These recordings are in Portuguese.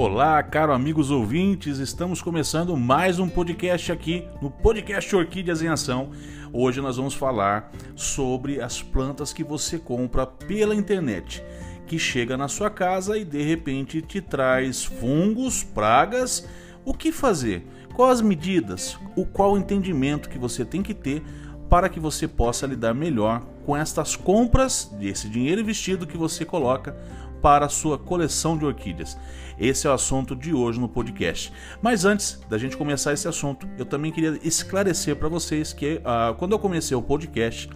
Olá, caro amigos ouvintes, estamos começando mais um podcast aqui no podcast Orquídeas em Ação. Hoje nós vamos falar sobre as plantas que você compra pela internet, que chega na sua casa e de repente te traz fungos, pragas. O que fazer? Quais as medidas? O qual o entendimento que você tem que ter para que você possa lidar melhor com estas compras, desse dinheiro investido que você coloca para sua coleção de orquídeas. Esse é o assunto de hoje no podcast. Mas antes da gente começar esse assunto, eu também queria esclarecer para vocês que uh, quando eu comecei o podcast,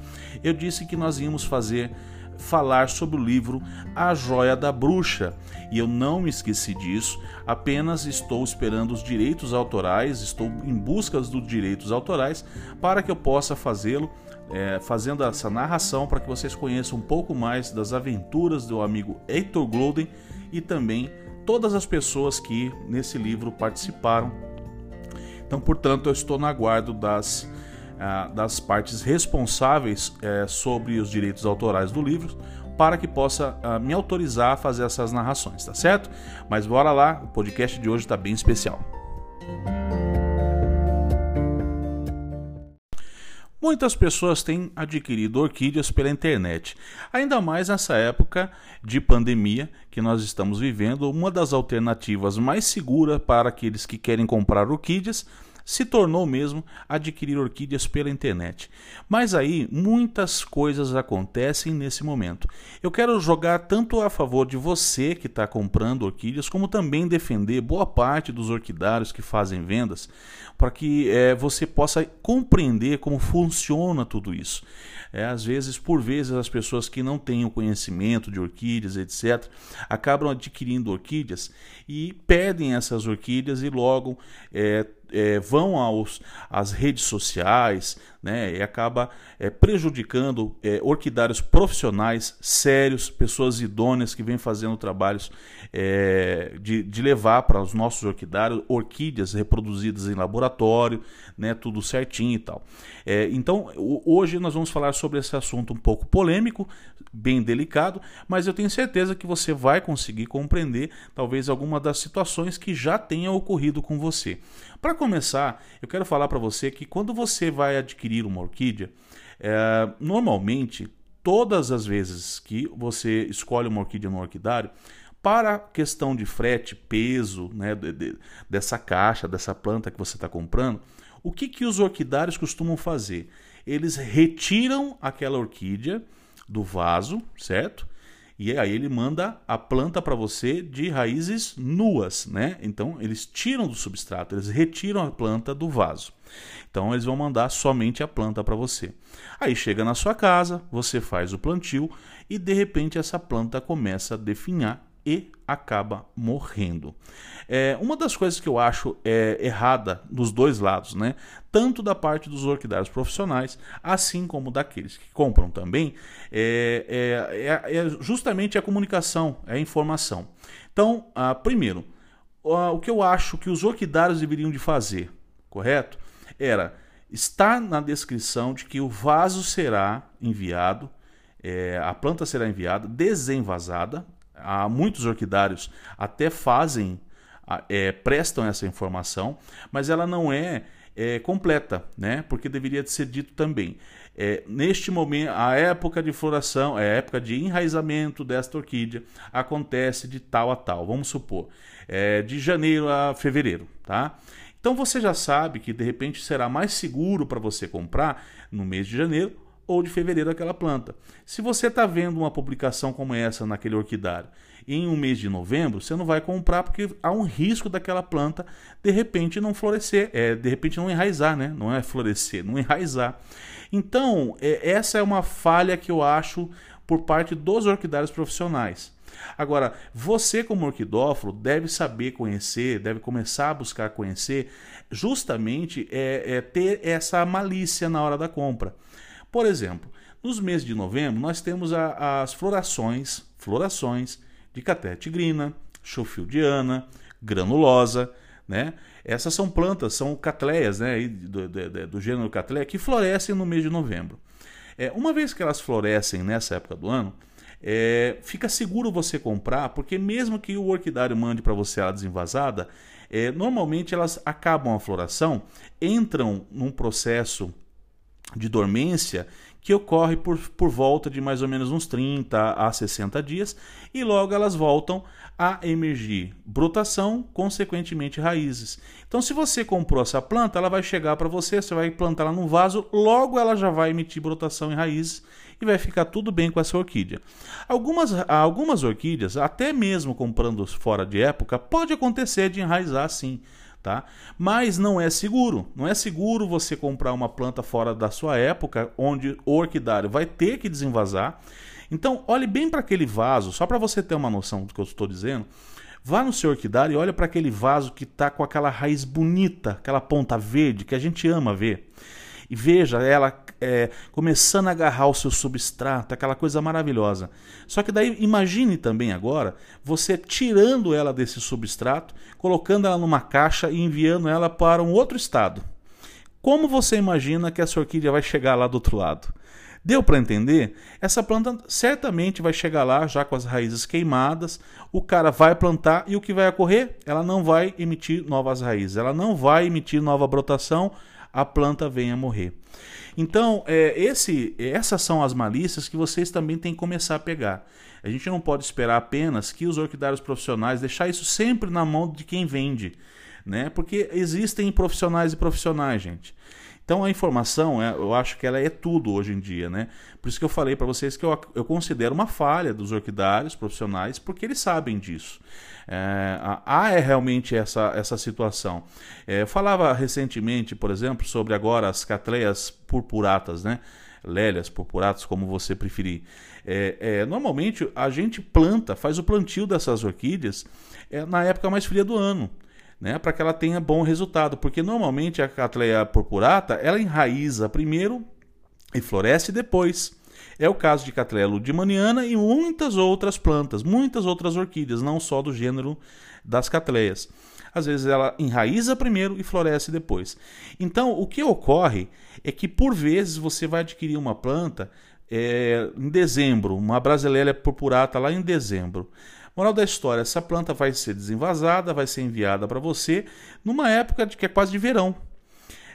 eu disse que nós íamos fazer falar sobre o livro A Joia da Bruxa. E eu não me esqueci disso, apenas estou esperando os direitos autorais, estou em busca dos direitos autorais para que eu possa fazê-lo é, fazendo essa narração para que vocês conheçam um pouco mais das aventuras do amigo Heitor Gloden e também todas as pessoas que nesse livro participaram. Então, portanto, eu estou no aguardo das, ah, das partes responsáveis é, sobre os direitos autorais do livro para que possa ah, me autorizar a fazer essas narrações, tá certo? Mas bora lá, o podcast de hoje está bem especial. Muitas pessoas têm adquirido orquídeas pela internet, ainda mais nessa época de pandemia que nós estamos vivendo. Uma das alternativas mais seguras para aqueles que querem comprar orquídeas se tornou mesmo adquirir orquídeas pela internet. Mas aí muitas coisas acontecem nesse momento. Eu quero jogar tanto a favor de você que está comprando orquídeas, como também defender boa parte dos orquidários que fazem vendas, para que é, você possa compreender como funciona tudo isso. É, às vezes, por vezes, as pessoas que não têm o conhecimento de orquídeas, etc., acabam adquirindo orquídeas e perdem essas orquídeas e logo é, é, vão aos, às redes sociais né, e acaba é, prejudicando é, orquidários profissionais sérios, pessoas idôneas que vêm fazendo trabalhos é, de, de levar para os nossos orquidários orquídeas reproduzidas em laboratório, né, tudo certinho e tal. Então, hoje nós vamos falar sobre esse assunto um pouco polêmico, bem delicado, mas eu tenho certeza que você vai conseguir compreender talvez alguma das situações que já tenha ocorrido com você. Para começar, eu quero falar para você que quando você vai adquirir uma orquídea, é, normalmente, todas as vezes que você escolhe uma orquídea no orquidário, para questão de frete, peso né, de, de, dessa caixa, dessa planta que você está comprando, o que, que os orquidários costumam fazer? Eles retiram aquela orquídea do vaso, certo? E aí ele manda a planta para você de raízes nuas, né? Então eles tiram do substrato, eles retiram a planta do vaso. Então eles vão mandar somente a planta para você. Aí chega na sua casa, você faz o plantio e de repente essa planta começa a definhar e acaba morrendo. É, uma das coisas que eu acho é, errada dos dois lados, né? tanto da parte dos orquidários profissionais, assim como daqueles que compram também, é, é, é, é justamente a comunicação, é a informação. Então, ah, primeiro, o que eu acho que os orquidários deveriam de fazer, correto? Era estar na descrição de que o vaso será enviado, é, a planta será enviada desenvasada, há muitos orquidários até fazem, é, prestam essa informação, mas ela não é, é, completa, né? Porque deveria ser dito também. É, neste momento, a época de floração, a época de enraizamento desta orquídea acontece de tal a tal. Vamos supor, é, de janeiro a fevereiro, tá? Então você já sabe que de repente será mais seguro para você comprar no mês de janeiro ou de fevereiro aquela planta. Se você está vendo uma publicação como essa naquele orquidário em um mês de novembro, você não vai comprar porque há um risco daquela planta de repente não florescer, é, de repente não enraizar, né? Não é florescer, não enraizar. Então, é, essa é uma falha que eu acho por parte dos orquidários profissionais. Agora, você como orquidófilo deve saber conhecer, deve começar a buscar conhecer, justamente é, é ter essa malícia na hora da compra. Por exemplo, nos meses de novembro nós temos a, as florações, florações de caté tigrina, granulosa, né? Essas são plantas, são catleias, né? Do, do, do gênero catleia que florescem no mês de novembro. É, uma vez que elas florescem nessa época do ano, é, fica seguro você comprar, porque mesmo que o orquidário mande para você ela desenvasada, é, normalmente elas acabam a floração, entram num processo de dormência que ocorre por, por volta de mais ou menos uns 30 a 60 dias e logo elas voltam a emergir brotação, consequentemente raízes. Então, se você comprou essa planta, ela vai chegar para você, você vai plantar ela no vaso, logo ela já vai emitir brotação e raízes e vai ficar tudo bem com essa orquídea. Algumas, algumas orquídeas, até mesmo comprando fora de época, pode acontecer de enraizar sim tá? Mas não é seguro. Não é seguro você comprar uma planta fora da sua época, onde o orquidário vai ter que desenvasar. Então, olhe bem para aquele vaso, só para você ter uma noção do que eu estou dizendo. Vá no seu orquidário e olha para aquele vaso que está com aquela raiz bonita, aquela ponta verde que a gente ama ver e veja ela é, começando a agarrar o seu substrato, aquela coisa maravilhosa. Só que daí imagine também agora você tirando ela desse substrato, colocando ela numa caixa e enviando ela para um outro estado. Como você imagina que essa orquídea vai chegar lá do outro lado? Deu para entender? Essa planta certamente vai chegar lá já com as raízes queimadas. O cara vai plantar e o que vai ocorrer? Ela não vai emitir novas raízes, ela não vai emitir nova brotação, a planta venha morrer. Então, é, esse, essas são as malícias que vocês também têm que começar a pegar. A gente não pode esperar apenas que os orquidários profissionais deixar isso sempre na mão de quem vende, né? Porque existem profissionais e profissionais, gente. Então a informação, é, eu acho que ela é tudo hoje em dia, né? Por isso que eu falei para vocês que eu, eu considero uma falha dos orquidários profissionais, porque eles sabem disso. É, há é realmente essa, essa situação. É, eu falava recentemente, por exemplo, sobre agora as catleias purpuratas, né? Lélias, purpuratas, como você preferir. É, é, normalmente a gente planta, faz o plantio dessas orquídeas é, na época mais fria do ano né, para que ela tenha bom resultado, porque normalmente a Cattleya purpurata ela enraiza primeiro e floresce depois. É o caso de Cattleya ludimaniana e muitas outras plantas, muitas outras orquídeas, não só do gênero das Cattleyas. Às vezes ela enraiza primeiro e floresce depois. Então, o que ocorre é que por vezes você vai adquirir uma planta é, em dezembro, uma brasileira purpurata lá em dezembro. Moral da história: essa planta vai ser desenvasada, vai ser enviada para você numa época de que é quase de verão.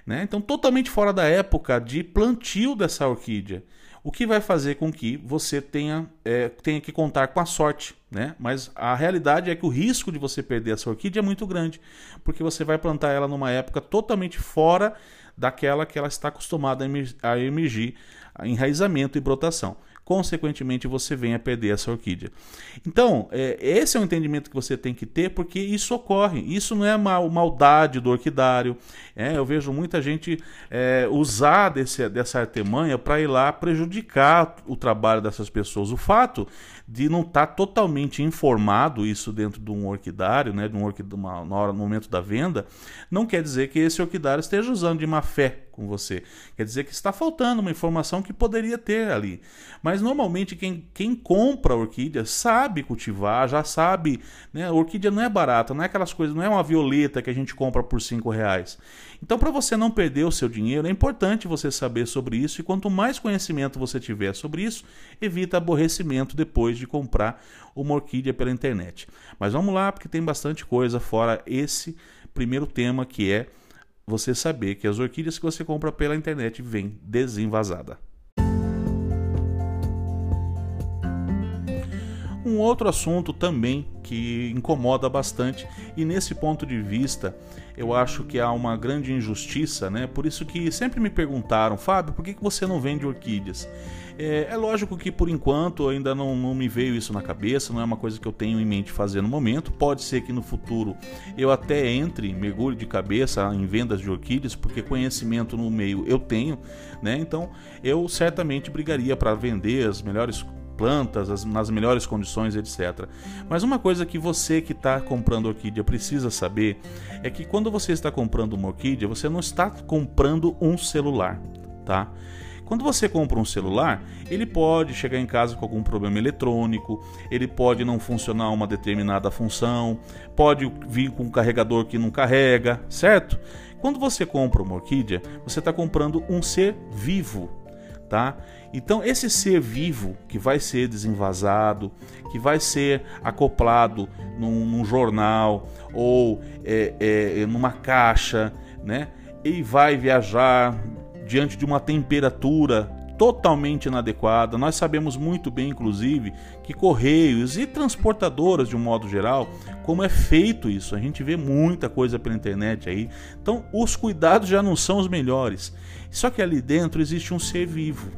Né? Então, totalmente fora da época de plantio dessa orquídea. O que vai fazer com que você tenha, é, tenha que contar com a sorte. Né? Mas a realidade é que o risco de você perder essa orquídea é muito grande, porque você vai plantar ela numa época totalmente fora daquela que ela está acostumada a emergir, a enraizamento e brotação consequentemente você vem a perder essa orquídea. Então, é, esse é o entendimento que você tem que ter, porque isso ocorre. Isso não é mal, maldade do orquidário. É, eu vejo muita gente é, usar desse, dessa artemanha para ir lá prejudicar o trabalho dessas pessoas. O fato de não estar tá totalmente informado isso dentro de um orquidário, né, de um orquidário, na hora, no momento da venda, não quer dizer que esse orquidário esteja usando de má fé com você. Quer dizer que está faltando uma informação que poderia ter ali. Mas normalmente quem, quem compra orquídea sabe cultivar, já sabe. Né? A orquídea não é barata, não é aquelas coisas, não é uma violeta que a gente compra por cinco reais. Então, para você não perder o seu dinheiro, é importante você saber sobre isso. E quanto mais conhecimento você tiver sobre isso, evita aborrecimento depois de comprar uma orquídea pela internet. Mas vamos lá, porque tem bastante coisa fora esse primeiro tema que é você saber que as orquídeas que você compra pela internet vêm desenvasada. Um outro assunto também que incomoda bastante e nesse ponto de vista eu acho que há uma grande injustiça, né? Por isso que sempre me perguntaram, Fábio, por que você não vende orquídeas? É, é lógico que por enquanto ainda não, não, me veio isso na cabeça, não é uma coisa que eu tenho em mente fazer no momento. Pode ser que no futuro eu até entre, mergulhe de cabeça em vendas de orquídeas, porque conhecimento no meio eu tenho, né? Então eu certamente brigaria para vender as melhores plantas, as, nas melhores condições, etc. Mas uma coisa que você que está comprando orquídea precisa saber é que quando você está comprando uma orquídea, você não está comprando um celular, tá? Quando você compra um celular, ele pode chegar em casa com algum problema eletrônico, ele pode não funcionar uma determinada função, pode vir com um carregador que não carrega, certo? Quando você compra uma orquídea, você está comprando um ser vivo, tá? Então esse ser vivo que vai ser desenvasado, que vai ser acoplado num, num jornal ou é, é, numa caixa, né? E vai viajar diante de uma temperatura totalmente inadequada. Nós sabemos muito bem, inclusive, que correios e transportadoras, de um modo geral, como é feito isso. A gente vê muita coisa pela internet aí. Então, os cuidados já não são os melhores. Só que ali dentro existe um ser vivo.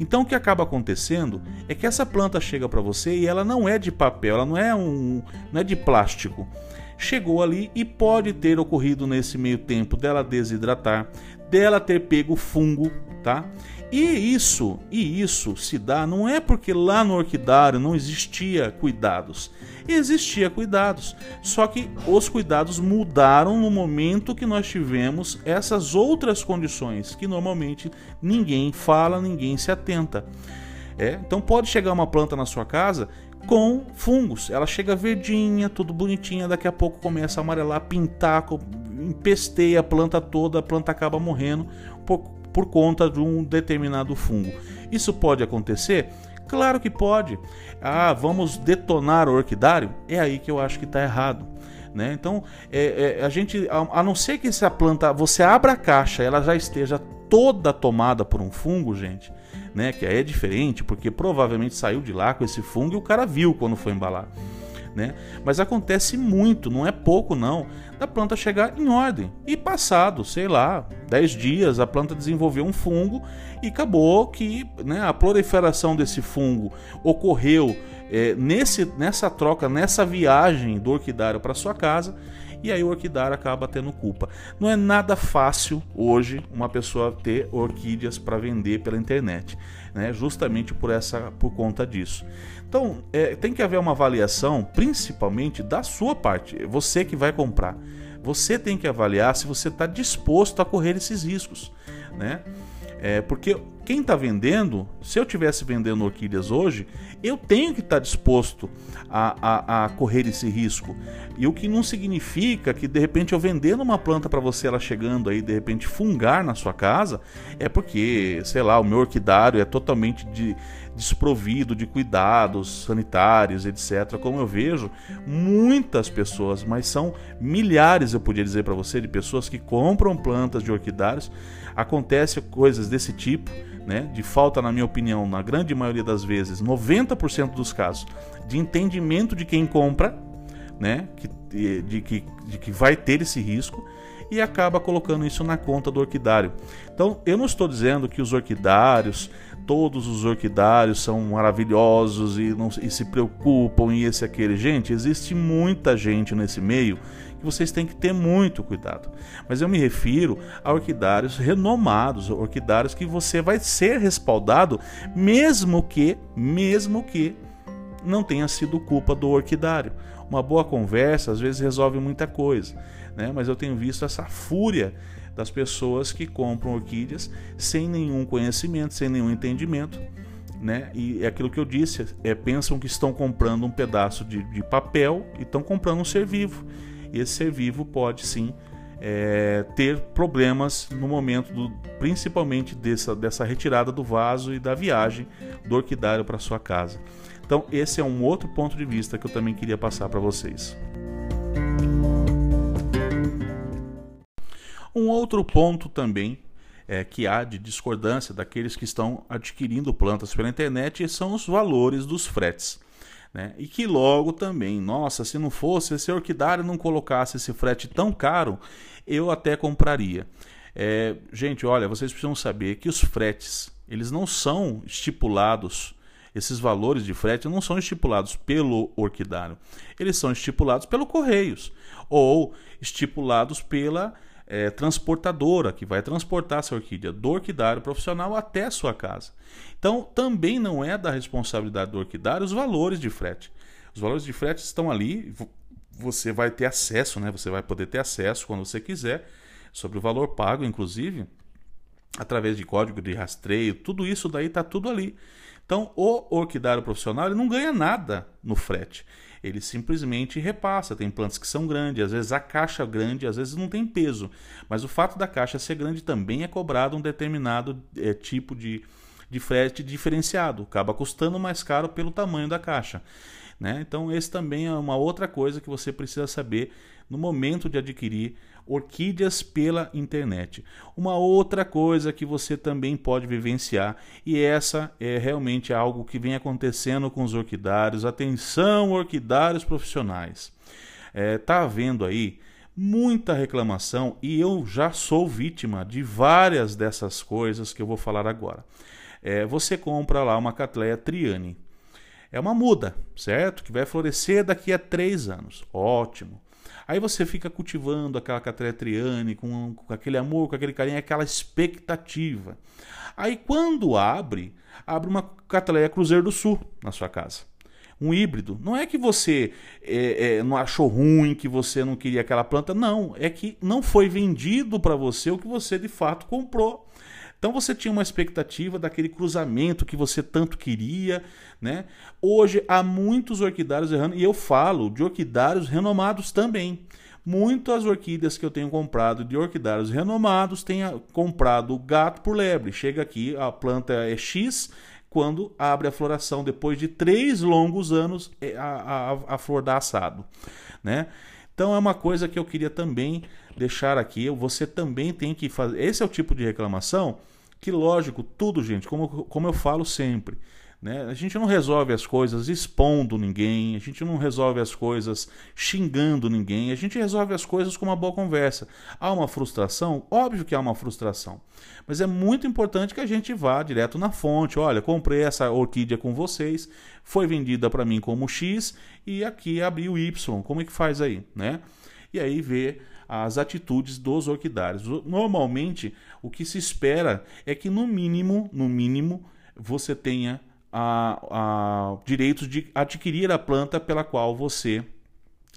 Então, o que acaba acontecendo é que essa planta chega para você e ela não é de papel, ela não é um, não é de plástico. Chegou ali e pode ter ocorrido nesse meio tempo dela desidratar, dela ter pego fungo, tá? E isso, e isso se dá não é porque lá no orquidário não existia cuidados. Existia cuidados, só que os cuidados mudaram no momento que nós tivemos essas outras condições que normalmente ninguém fala, ninguém se atenta. É, então pode chegar uma planta na sua casa com fungos. Ela chega verdinha, tudo bonitinha, daqui a pouco começa a amarelar, pintar, empesteia a planta toda, a planta acaba morrendo por conta de um determinado fungo. Isso pode acontecer? Claro que pode. Ah, vamos detonar o orquidário? É aí que eu acho que está errado. Né? Então, é, é, a gente, a, a, não ser que essa planta, você abra a caixa, ela já esteja toda tomada por um fungo, gente, né? Que é diferente, porque provavelmente saiu de lá com esse fungo e o cara viu quando foi embalar né? Mas acontece muito, não é pouco não, da planta chegar em ordem. E passado, sei lá, 10 dias, a planta desenvolveu um fungo e acabou que né, a proliferação desse fungo ocorreu é, nesse, nessa troca, nessa viagem do orquidário para sua casa e aí o orquidário acaba tendo culpa. Não é nada fácil hoje uma pessoa ter orquídeas para vender pela internet, né? justamente por essa por conta disso. Então, é, tem que haver uma avaliação, principalmente da sua parte, você que vai comprar. Você tem que avaliar se você está disposto a correr esses riscos, né? É, porque quem está vendendo, se eu tivesse vendendo orquídeas hoje, eu tenho que estar tá disposto a, a, a, correr esse risco. E o que não significa que de repente eu vendendo uma planta para você, ela chegando aí, de repente fungar na sua casa, é porque, sei lá, o meu orquidário é totalmente de, desprovido de cuidados sanitários, etc. Como eu vejo muitas pessoas, mas são milhares, eu podia dizer para você, de pessoas que compram plantas de orquidários. Acontece coisas desse tipo né, de falta, na minha opinião, na grande maioria das vezes, 90% dos casos, de entendimento de quem compra, né, que, de, que, de que vai ter esse risco e acaba colocando isso na conta do orquidário. Então, eu não estou dizendo que os orquidários, todos os orquidários são maravilhosos e, não, e se preocupam e esse aquele. Gente, existe muita gente nesse meio que vocês têm que ter muito cuidado. Mas eu me refiro a orquidários renomados, orquidários que você vai ser respaldado, mesmo que, mesmo que não tenha sido culpa do orquidário. Uma boa conversa às vezes resolve muita coisa, né? Mas eu tenho visto essa fúria das pessoas que compram orquídeas sem nenhum conhecimento, sem nenhum entendimento. Né? E é aquilo que eu disse, é, pensam que estão comprando um pedaço de, de papel e estão comprando um ser vivo esse ser vivo pode sim é, ter problemas no momento, do, principalmente dessa, dessa retirada do vaso e da viagem do orquidário para sua casa. Então, esse é um outro ponto de vista que eu também queria passar para vocês. Um outro ponto também é, que há de discordância daqueles que estão adquirindo plantas pela internet são os valores dos fretes. Né? E que logo também, nossa, se não fosse, se a orquidária não colocasse esse frete tão caro, eu até compraria. É, gente, olha, vocês precisam saber que os fretes, eles não são estipulados, esses valores de frete não são estipulados pelo orquidário, eles são estipulados pelo Correios ou estipulados pela é, transportadora que vai transportar essa orquídea do orquidário profissional até a sua casa. Então, também não é da responsabilidade do orquidário os valores de frete. Os valores de frete estão ali, você vai ter acesso, né? Você vai poder ter acesso quando você quiser sobre o valor pago, inclusive através de código de rastreio, tudo isso daí está tudo ali. Então, o orquidário profissional ele não ganha nada no frete ele simplesmente repassa. Tem plantas que são grandes, às vezes a caixa grande, às vezes não tem peso, mas o fato da caixa ser grande também é cobrado um determinado é, tipo de, de frete diferenciado, acaba custando mais caro pelo tamanho da caixa. Né? Então, esse também é uma outra coisa que você precisa saber no momento de adquirir orquídeas pela internet. Uma outra coisa que você também pode vivenciar, e essa é realmente algo que vem acontecendo com os orquidários. Atenção, orquidários profissionais. É, tá havendo aí muita reclamação e eu já sou vítima de várias dessas coisas que eu vou falar agora. É, você compra lá uma Catleia Triane. É uma muda, certo? Que vai florescer daqui a três anos. Ótimo. Aí você fica cultivando aquela Catleia Triane com, com aquele amor, com aquele carinho, aquela expectativa. Aí quando abre, abre uma Catleia Cruzeiro do Sul na sua casa um híbrido. Não é que você é, é, não achou ruim, que você não queria aquela planta. Não, é que não foi vendido para você o que você de fato comprou. Então você tinha uma expectativa daquele cruzamento que você tanto queria, né? Hoje há muitos orquidários errando, e eu falo de orquidários renomados também. Muitas orquídeas que eu tenho comprado de orquidários renomados têm comprado gato por lebre. Chega aqui, a planta é X, quando abre a floração, depois de três longos anos, é, a, a, a flor dá assado. Né? Então é uma coisa que eu queria também deixar aqui. Você também tem que fazer. Esse é o tipo de reclamação que, lógico, tudo, gente, como, como eu falo sempre. Né? A gente não resolve as coisas expondo ninguém, a gente não resolve as coisas xingando ninguém, a gente resolve as coisas com uma boa conversa. Há uma frustração? Óbvio que há uma frustração. Mas é muito importante que a gente vá direto na fonte. Olha, comprei essa orquídea com vocês, foi vendida para mim como X e aqui abriu Y. Como é que faz aí? Né? E aí ver as atitudes dos orquidários. Normalmente, o que se espera é que no mínimo, no mínimo, você tenha a, a direitos de adquirir a planta pela qual você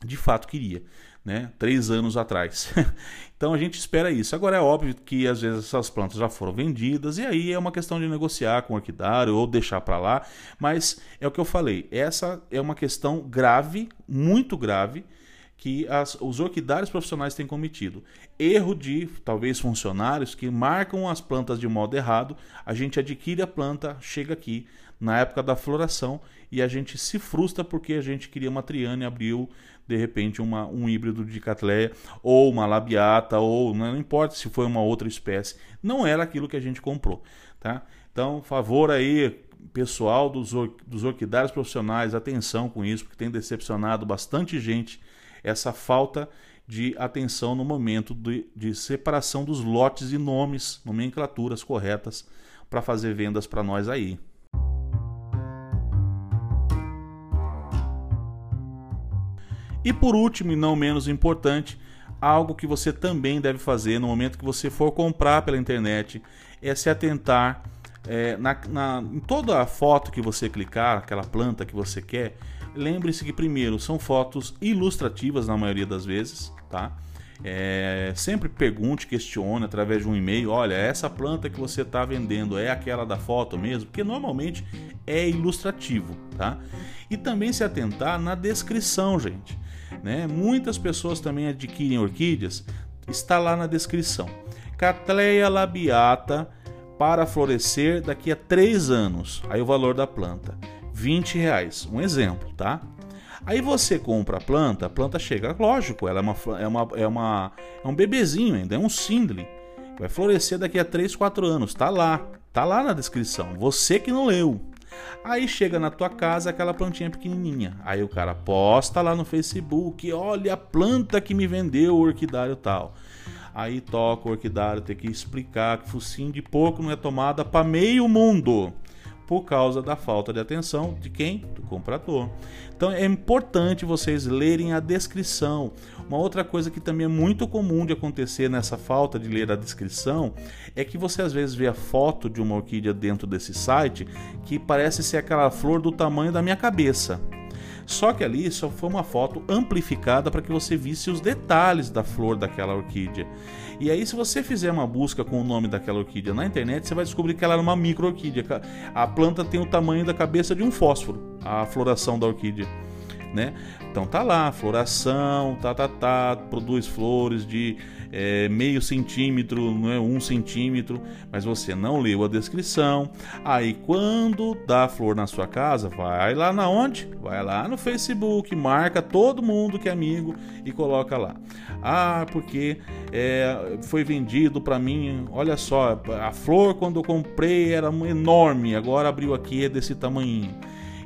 de fato queria, né? Três anos atrás. então a gente espera isso. Agora é óbvio que às vezes essas plantas já foram vendidas e aí é uma questão de negociar com o orquidário ou deixar para lá. Mas é o que eu falei. Essa é uma questão grave, muito grave que as, os orquidários profissionais têm cometido. Erro de, talvez, funcionários que marcam as plantas de modo errado, a gente adquire a planta, chega aqui na época da floração e a gente se frustra porque a gente queria uma triane e abriu, de repente, uma, um híbrido de catleia ou uma labiata, ou não importa se foi uma outra espécie, não era aquilo que a gente comprou. Tá? Então, favor aí, pessoal dos, or, dos orquidários profissionais, atenção com isso, porque tem decepcionado bastante gente essa falta de atenção no momento de, de separação dos lotes e nomes, nomenclaturas corretas para fazer vendas para nós aí. E por último, e não menos importante, algo que você também deve fazer no momento que você for comprar pela internet é se atentar é, na, na, em toda a foto que você clicar, aquela planta que você quer, lembre-se que primeiro são fotos ilustrativas na maioria das vezes, tá? É, sempre pergunte, questione através de um e-mail. Olha, essa planta que você está vendendo é aquela da foto mesmo? Porque normalmente é ilustrativo, tá? E também se atentar na descrição, gente. Né? Muitas pessoas também adquirem orquídeas, está lá na descrição. Catleia labiata para florescer daqui a 3 anos. Aí o valor da planta. 20 reais. Um exemplo, tá? Aí você compra a planta, a planta chega, lógico, ela é, uma, é, uma, é, uma, é um bebezinho ainda, é um sindle. Vai florescer daqui a 3, 4 anos. Tá lá, tá lá na descrição. Você que não leu. Aí chega na tua casa aquela plantinha pequenininha. Aí o cara posta lá no Facebook, olha a planta que me vendeu o orquidário tal. Aí toca o orquidário, tem que explicar que focinho de porco não é tomada para meio mundo por causa da falta de atenção de quem? Do comprador. Então é importante vocês lerem a descrição. Uma outra coisa que também é muito comum de acontecer nessa falta de ler a descrição é que você às vezes vê a foto de uma orquídea dentro desse site que parece ser aquela flor do tamanho da minha cabeça. Só que ali só foi uma foto amplificada para que você visse os detalhes da flor daquela orquídea. E aí, se você fizer uma busca com o nome daquela orquídea na internet, você vai descobrir que ela era uma micro orquídea. A planta tem o tamanho da cabeça de um fósforo, a floração da orquídea. Né? Então tá lá, floração, tá, tá, tá, produz flores de é, meio centímetro, não é um centímetro, mas você não leu a descrição. Aí quando dá flor na sua casa, vai lá na onde? Vai lá no Facebook, marca todo mundo que é amigo e coloca lá. Ah, porque é, foi vendido para mim. Olha só, a flor quando eu comprei era enorme, agora abriu aqui é desse tamanho.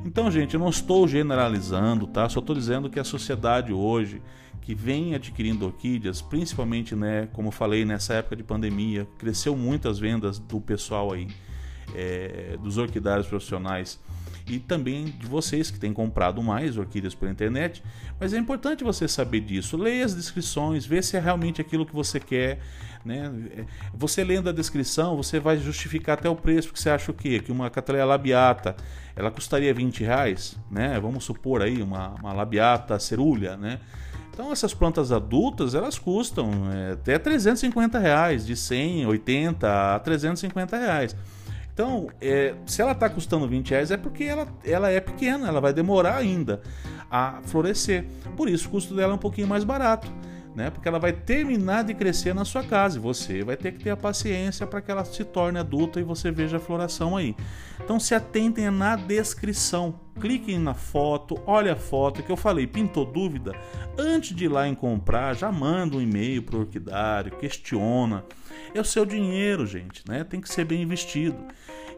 Então, gente, eu não estou generalizando, tá? Só estou dizendo que a sociedade hoje que vem adquirindo orquídeas, principalmente, né, como falei, nessa época de pandemia, cresceu muito as vendas do pessoal aí, é, dos orquidários profissionais e também de vocês que têm comprado mais orquídeas pela internet. Mas é importante você saber disso. Leia as descrições, vê se é realmente aquilo que você quer. Né? Você lendo a descrição, você vai justificar até o preço, porque você acha o quê? Que uma cataleia labiata ela custaria 20 reais, né? Vamos supor aí uma, uma labiata cerulha, né? Então essas plantas adultas elas custam é, até 350 reais, de 100, 80 a 350 reais. Então, é, se ela está custando 20 reais é porque ela, ela é pequena, ela vai demorar ainda a florescer. Por isso o custo dela é um pouquinho mais barato né? Porque ela vai terminar de crescer na sua casa e você vai ter que ter a paciência para que ela se torne adulta e você veja a floração aí. Então se atentem na descrição, cliquem na foto, olha a foto que eu falei, pintou dúvida? Antes de ir lá em comprar, já manda um e-mail para o orquidário, questiona. É o seu dinheiro, gente, né? Tem que ser bem investido.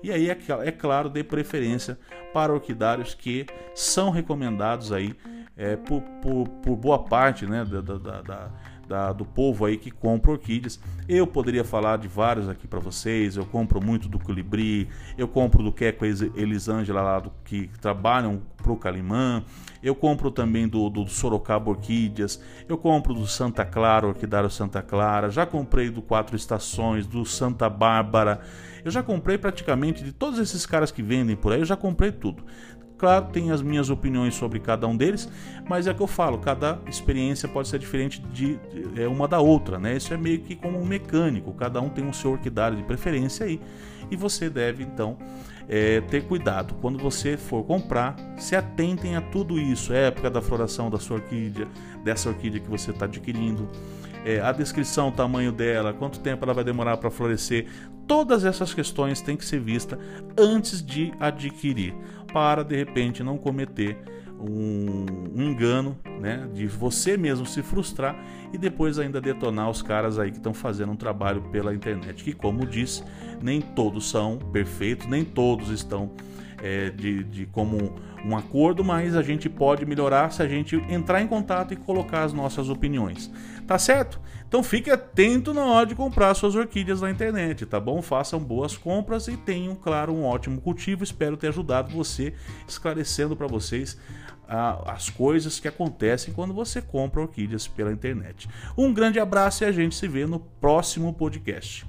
E aí, é, é claro, dê preferência para orquidários que são recomendados aí é, por, por, por, boa parte né, da, da, da, da, do povo aí que compra orquídeas. Eu poderia falar de vários aqui para vocês. Eu compro muito do Colibri, eu compro do Queco Elisângela lá do, que trabalham pro Calimã. Eu compro também do, do Sorocaba Orquídeas. Eu compro do Santa Clara, Orquidário Santa Clara. Já comprei do Quatro Estações, do Santa Bárbara. Eu já comprei praticamente de todos esses caras que vendem por aí. Eu já comprei tudo. Claro, tem as minhas opiniões sobre cada um deles, mas é que eu falo, cada experiência pode ser diferente de, de é uma da outra, né? Isso é meio que como um mecânico, cada um tem um seu orquidário de preferência aí, e você deve então é, ter cuidado quando você for comprar, se atentem a tudo isso, é época da floração da sua orquídea, dessa orquídea que você está adquirindo, é, a descrição, o tamanho dela, quanto tempo ela vai demorar para florescer, todas essas questões têm que ser vistas antes de adquirir para de repente não cometer um, um, engano, né, de você mesmo se frustrar e depois ainda detonar os caras aí que estão fazendo um trabalho pela internet, que como disse, nem todos são perfeitos, nem todos estão é, de, de como um acordo, mas a gente pode melhorar se a gente entrar em contato e colocar as nossas opiniões. Tá certo? Então fique atento na hora de comprar suas orquídeas na internet, tá bom? Façam boas compras e tenham, claro, um ótimo cultivo. Espero ter ajudado você, esclarecendo para vocês ah, as coisas que acontecem quando você compra orquídeas pela internet. Um grande abraço e a gente se vê no próximo podcast.